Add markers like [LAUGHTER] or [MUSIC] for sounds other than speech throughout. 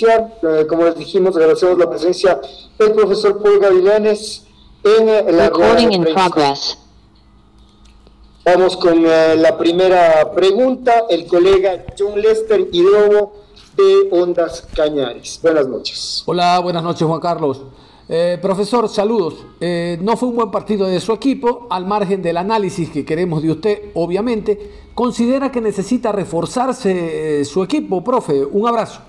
Eh, como les dijimos, agradecemos la presencia del profesor Paul Gavilanes en eh, la Vamos con eh, la primera pregunta, el colega John Lester Hidrobo de Ondas Cañares. Buenas noches. Hola, buenas noches Juan Carlos. profesor, saludos. no fue un buen partido de su equipo, al margen del análisis que queremos de usted, obviamente. ¿Considera que necesita reforzarse su equipo, profe? Un abrazo.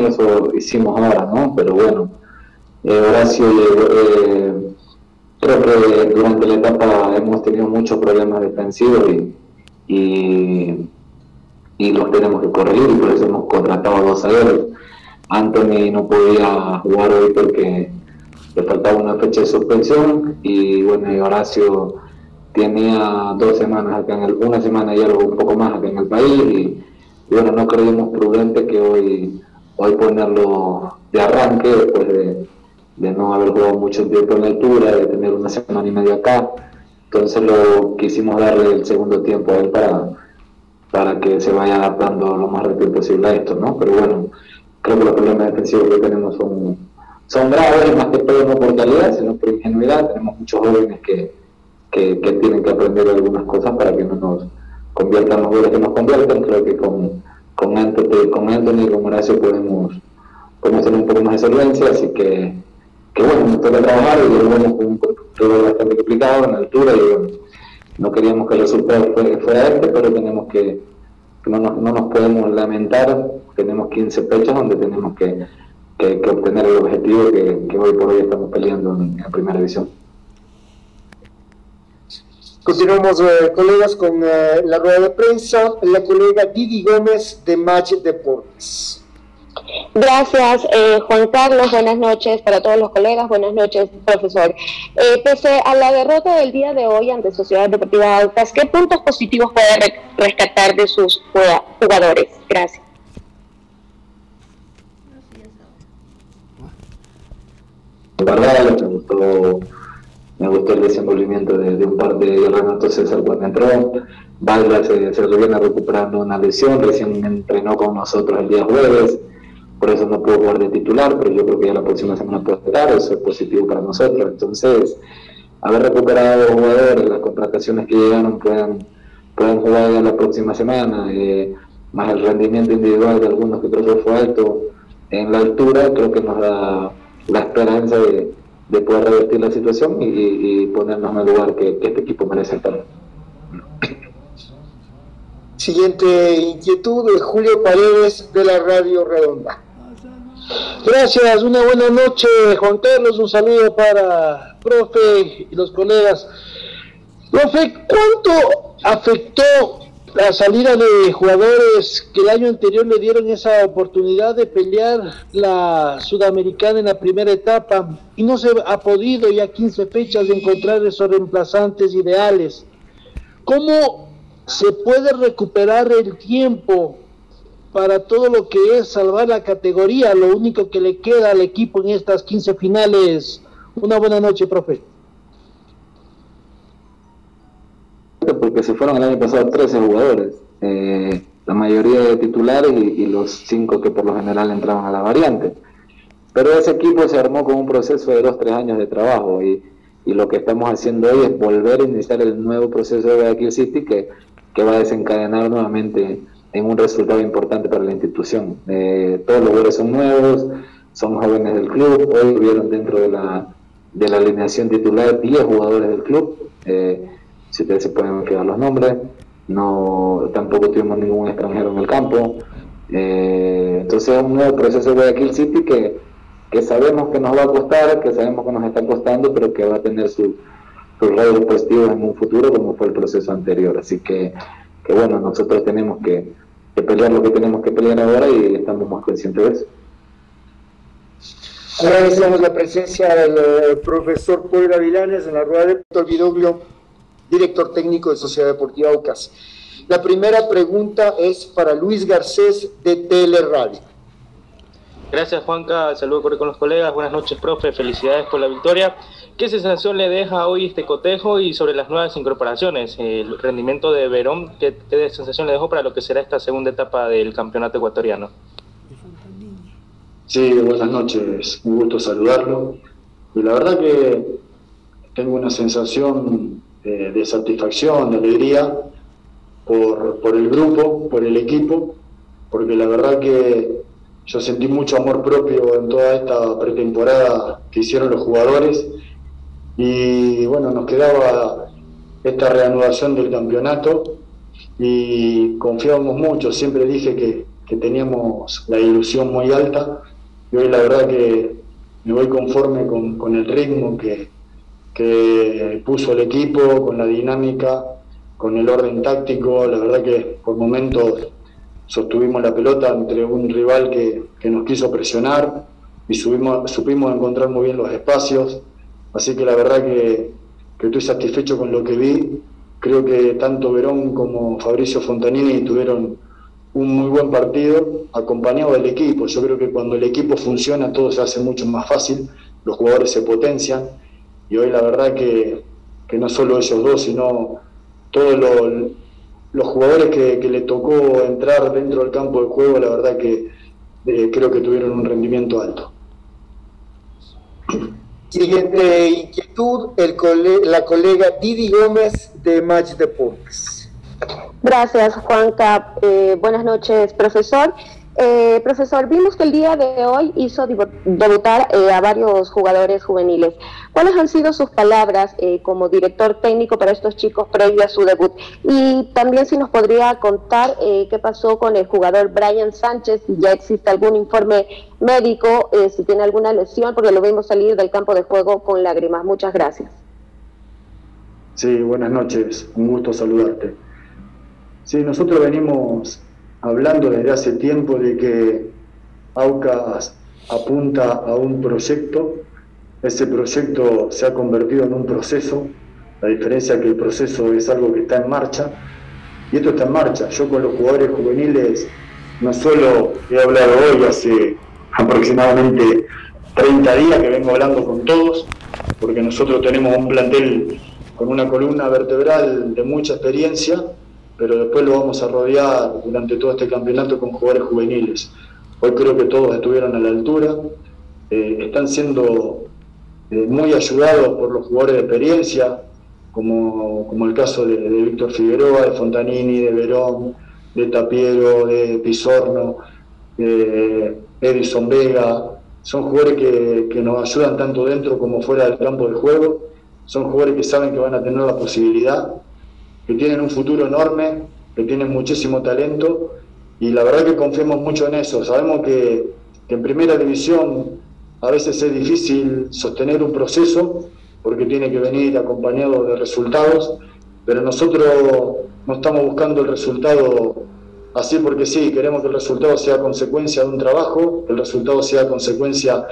Y eso hicimos ahora, ¿no? Pero bueno, eh, Horacio, eh, creo que durante la etapa hemos tenido muchos problemas defensivos y, y, los tenemos que corregir y por eso hemos contratado a dos aéreos. Anthony no podía jugar hoy porque le faltaba una fecha de suspensión y bueno, Horacio tenía dos semanas acá en el, una semana y algo un poco más acá en el país y y bueno, no creímos prudente que hoy, hoy ponerlo de arranque después de, no haber jugado mucho tiempo en altura, de tener una semana y media acá. Entonces lo quisimos darle el segundo tiempo a él para, para que se vaya adaptando lo más rápido posible a esto, ¿no? Pero bueno, creo que los problemas defensivos que tenemos son, son graves, más que por calidad, sino por ingenuidad. Tenemos muchos jóvenes que, que, tienen que aprender algunas cosas para que no nos conviertan los goles que nos convierten, creo que con, con, Anthony, con Anthony y con Horacio podemos, podemos tener un poco más de así que, que bueno, nos toca trabajar y lo vemos con un control bastante complicado en altura y no queríamos que el resultado fuera, este, pero tenemos que, no, nos, no, nos podemos lamentar, tenemos 15 fechas donde tenemos que, que, obtener el objetivo que, que, hoy por hoy estamos peleando en primera división. Continuamos, eh, colegas, con eh, la rueda de prensa. La colega Didi Gómez de Match Deportes. Gracias, eh, Juan Carlos. Buenas noches para todos los colegas. Buenas noches, profesor. pese a la derrota del día de hoy ante Sociedad Deportiva Altas, ¿qué puntos positivos puede rescatar de sus jugadores? Gracias. verdad, me gustó me gustó el desenvolvimiento de, un par de Renato César cuando entró. Valga se, se viene recuperando una lesión, recién entrenó con nosotros el día jueves, por eso no puedo jugar de titular, pero yo creo que ya la próxima semana puede estar, eso es positivo para nosotros. Entonces, haber recuperado jugadores, las contrataciones que llegaron puedan, puedan jugar ya la próxima semana, eh, más el rendimiento individual de algunos que creo que fue alto en la altura, creo que nos da la esperanza de de poder revertir la situación y, ponernos en el lugar que, este equipo merece estar. Siguiente inquietud de Julio Paredes de la Radio Redonda. Gracias, una buena noche Juan Carlos, un saludo para profe y los colegas. Profe, ¿cuánto afectó la salida de jugadores que el año anterior le dieron esa oportunidad de pelear la sudamericana en la primera etapa y no se ha podido ya 15 fechas encontrar esos reemplazantes ideales. ¿Cómo se puede recuperar el tiempo para todo lo que es salvar la categoría? Lo único que le queda al equipo en estas 15 finales. Una buena noche, profe. Porque se fueron el año pasado 13 jugadores, eh, la mayoría de titulares y, los 5 que por lo general entraban a la variante. Pero ese equipo se armó con un proceso de 2-3 años de trabajo y, lo que estamos haciendo hoy es volver a iniciar el nuevo proceso de Guayaquil City que, que va a desencadenar nuevamente en un resultado importante para la institución. Eh, todos los jugadores son nuevos, son jóvenes del club, hoy vieron dentro de la, de la alineación titular 10 jugadores del club. Eh, si ustedes se pueden fijar los nombres, no tampoco tuvimos ningún extranjero en el campo. Eh, entonces es un nuevo proceso de Guayaquil City que, que sabemos que nos va a costar, que sabemos que nos está costando, pero que va a tener sus redes positivos en un futuro como fue el proceso anterior. Así que, que bueno, nosotros tenemos que, pelear lo que tenemos que pelear ahora y estamos más conscientes de eso. Agradecemos la presencia del eh, profesor Paul Gavilanes en la rueda de Vidoglio director técnico de Sociedad Deportiva Aucas. La primera pregunta es para Luis Garcés de Teleradio. Gracias Juanca, saludo con los colegas, buenas noches profe, felicidades por la victoria. ¿Qué sensación le deja hoy este cotejo y sobre las nuevas incorporaciones? El rendimiento de Verón, ¿qué, sensación le dejó para lo que será esta segunda etapa del campeonato ecuatoriano? Sí, buenas noches, un gusto saludarlo. Y la verdad que tengo una sensación de, satisfacción, de alegría por, por el grupo, por el equipo, porque la verdad que yo sentí mucho amor propio en toda esta pretemporada que hicieron los jugadores. Y bueno, nos quedaba esta reanudación del campeonato y confiábamos mucho, siempre dije que, teníamos la ilusión muy alta y hoy la verdad que me voy conforme con, el ritmo que, que puso el equipo, con la dinámica, con el orden táctico, la verdad que por momentos sostuvimos la pelota entre un rival que, nos quiso presionar y subimos, supimos encontrar muy bien los espacios. Así que la verdad que, estoy satisfecho con lo que vi. Creo que tanto Verón como Fabricio Fontanini tuvieron un muy buen partido acompañado del equipo. Yo creo que cuando el equipo funciona todo se hace mucho más fácil, los jugadores se potencian y hoy la verdad que, que no solo ellos dos, sino todo lo, los jugadores que, le tocó entrar dentro del campo de juego, la verdad que eh, creo que tuvieron un rendimiento alto. Siguiente inquietud, el la colega Didi Gómez de Match Deportes. Gracias, Juanca. Eh, buenas noches, profesor. Eh, profesor, vimos que el día de hoy hizo debutar eh, a varios jugadores juveniles. ¿Cuáles han sido sus palabras eh, como director técnico para estos chicos previo a su debut? Y también si nos podría contar qué pasó con el jugador Brian Sánchez, si ya existe algún informe médico, si tiene alguna lesión, porque lo vimos salir del campo de juego con lágrimas. Muchas gracias. Sí, buenas noches, un gusto saludarte. Sí, nosotros venimos hablando desde hace tiempo de que AUCAS apunta a un proyecto, ese proyecto se ha convertido en un proceso, la diferencia es que el proceso es algo que está en marcha, y esto está en marcha. Yo con los jugadores juveniles no solo he hablado hoy, hace aproximadamente 30 días que vengo hablando con todos, porque nosotros tenemos un plantel con una columna vertebral de mucha experiencia, pero después lo vamos a rodear durante todo este campeonato con jugadores juveniles. Hoy creo que todos estuvieron a la altura, eh, están siendo eh, muy ayudados por los jugadores de experiencia, como, como el caso de, Víctor Figueroa, de Fontanini, de Verón, de Tapiero, de Pisorno, de Edison Vega. Son jugadores que, que nos ayudan tanto dentro como fuera del campo de juego. Son jugadores que saben que van a tener la posibilidad que tienen un futuro enorme, que tienen muchísimo talento y la verdad que confiamos mucho en eso. Sabemos que, en primera división a veces es difícil sostener un proceso porque tiene que venir acompañado de resultados, pero nosotros no estamos buscando el resultado así porque sí, queremos que el resultado sea consecuencia de un trabajo, que el resultado sea consecuencia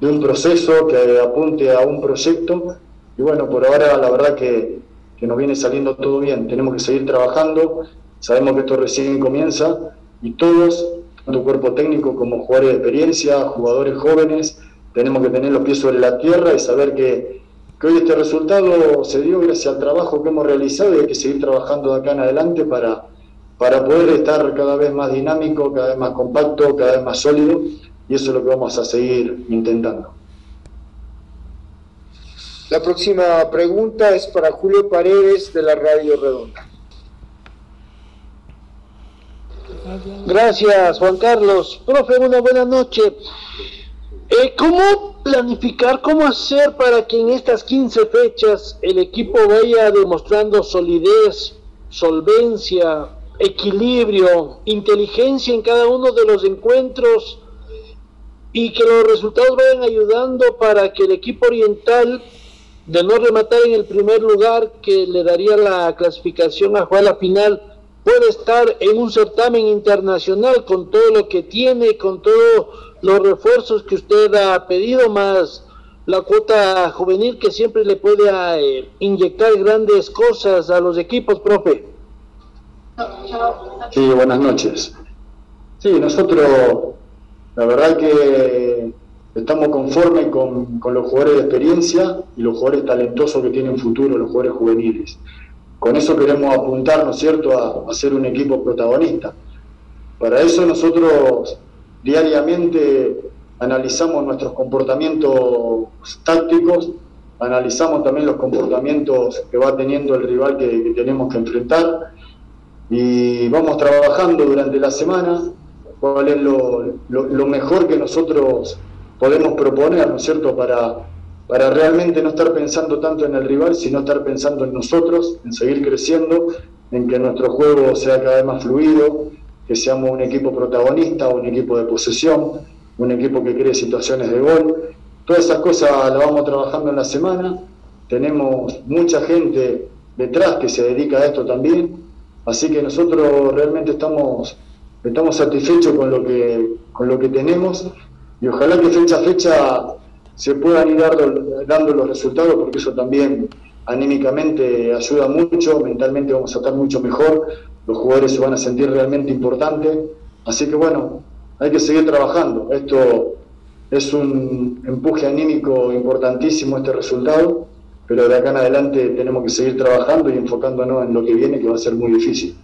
de un proceso que apunte a un proyecto. Y bueno, por ahora la verdad que que nos viene saliendo todo bien. Tenemos que seguir trabajando, sabemos que esto recién comienza y todos, tanto cuerpo técnico como jugadores de experiencia, jugadores jóvenes, tenemos que tener los pies sobre la tierra y saber que, hoy este resultado se dio gracias al trabajo que hemos realizado y hay que seguir trabajando de acá en adelante para, para poder estar cada vez más dinámico, cada vez más compacto, cada vez más sólido y eso es lo que vamos a seguir intentando. La próxima pregunta es para Julio Paredes de la Radio Redonda. Gracias, Juan Carlos. Profe, una buena noche. Eh, ¿Cómo planificar, cómo hacer para que en estas 15 fechas el equipo vaya demostrando solidez, solvencia, equilibrio, inteligencia en cada uno de los encuentros y que los resultados vayan ayudando para que el equipo oriental de no rematar en el primer lugar que le daría la clasificación a jugar final, puede estar en un certamen internacional con todo lo que tiene, con todos los refuerzos que usted ha pedido, más la cuota juvenil que siempre le puede eh, inyectar grandes cosas a los equipos, profe. Sí, buenas noches. Sí, nosotros la verdad que estamos conformes con, los jugadores de experiencia y los jugadores talentosos que tienen futuro, los jugadores juveniles. Con eso queremos apuntar, ¿no es cierto?, a, a ser un equipo protagonista. Para eso nosotros diariamente analizamos nuestros comportamientos tácticos, analizamos también los comportamientos que va teniendo el rival que, tenemos que enfrentar y vamos trabajando durante la semana cuál es lo, mejor que nosotros podemos proponer, ¿no es cierto?, para, para realmente no estar pensando tanto en el rival, sino estar pensando en nosotros, en seguir creciendo, en que nuestro juego sea cada vez más fluido, que seamos un equipo protagonista, un equipo de posesión, un equipo que cree situaciones de gol. Todas esas cosas las vamos trabajando en la semana. Tenemos mucha gente detrás que se dedica a esto también. Así que nosotros realmente estamos, estamos satisfechos con lo, que, con lo que tenemos y ojalá que fecha a fecha se puedan ir dando, dando los resultados porque eso también anímicamente ayuda mucho, mentalmente vamos a estar mucho mejor, los jugadores se van a sentir realmente importantes. Así que bueno, hay que seguir trabajando. Esto es un empuje anímico importantísimo este resultado, pero de acá en adelante tenemos que seguir trabajando y enfocándonos en lo que viene, que va a ser muy difícil.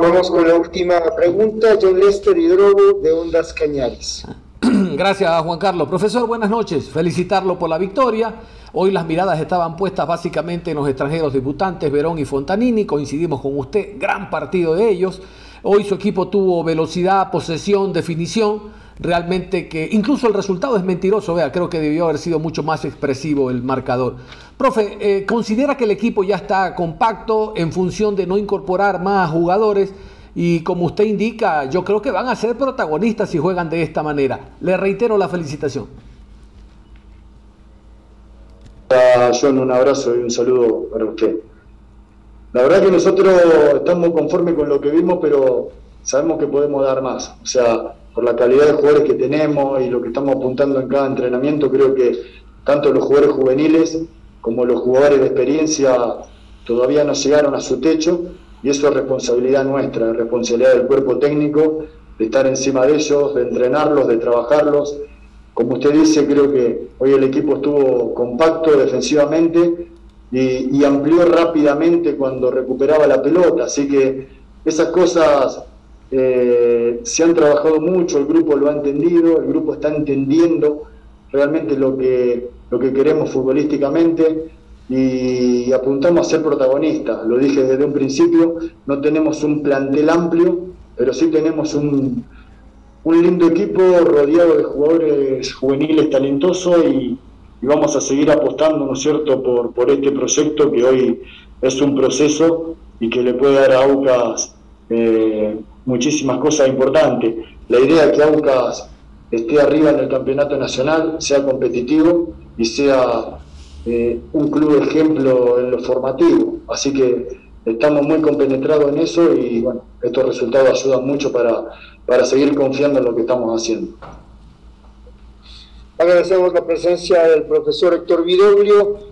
Vamos con la última pregunta, John Lester Hidrogo de Ondas Cañares. [CLEARS THROAT] Gracias, Juan Carlos. Profesor, buenas noches. Felicitarlo por la victoria. Hoy las miradas estaban puestas básicamente en los extranjeros debutantes, Verón y Fontanini. Coincidimos con usted, gran partido de ellos. Hoy su equipo tuvo velocidad, posesión, definición. Realmente que incluso el resultado es mentiroso. Vea, creo que debió haber sido mucho más expresivo el marcador. Profe, eh, ¿considera que el equipo ya está compacto en función de no incorporar más jugadores? Y como usted indica, yo creo que van a ser protagonistas si juegan de esta manera. Le reitero la felicitación. John, un abrazo y un saludo para usted. La verdad que nosotros estamos conformes con lo que vimos, pero sabemos que podemos dar más. O sea, por la calidad de jugadores que tenemos y lo que estamos apuntando en cada entrenamiento, creo que tanto los jugadores juveniles como los jugadores de experiencia todavía no llegaron a su techo y eso es responsabilidad nuestra, es responsabilidad del cuerpo técnico de estar encima de ellos, de entrenarlos, de trabajarlos. Como usted dice, creo que hoy el equipo estuvo compacto defensivamente y, amplió rápidamente cuando recuperaba la pelota. Así que esas cosas eh, se han trabajado mucho, el grupo lo ha entendido, el grupo está entendiendo realmente lo que, lo que queremos futbolísticamente y apuntamos a ser protagonistas. Lo dije desde un principio, no tenemos un plantel amplio, pero sí tenemos un, un lindo equipo rodeado de jugadores juveniles talentosos y, vamos a seguir apostando, ¿no es cierto?, por, por este proyecto que hoy es un proceso y que le puede dar a Aucas eh, muchísimas cosas importantes. La idea es que Aucas esté arriba en el campeonato nacional, sea competitivo y sea eh, un club ejemplo en lo formativo. Así que estamos muy compenetrados en eso y bueno, estos resultados ayudan mucho para, para seguir confiando en lo que estamos haciendo. Agradecemos la presencia del profesor Héctor Vidoglio.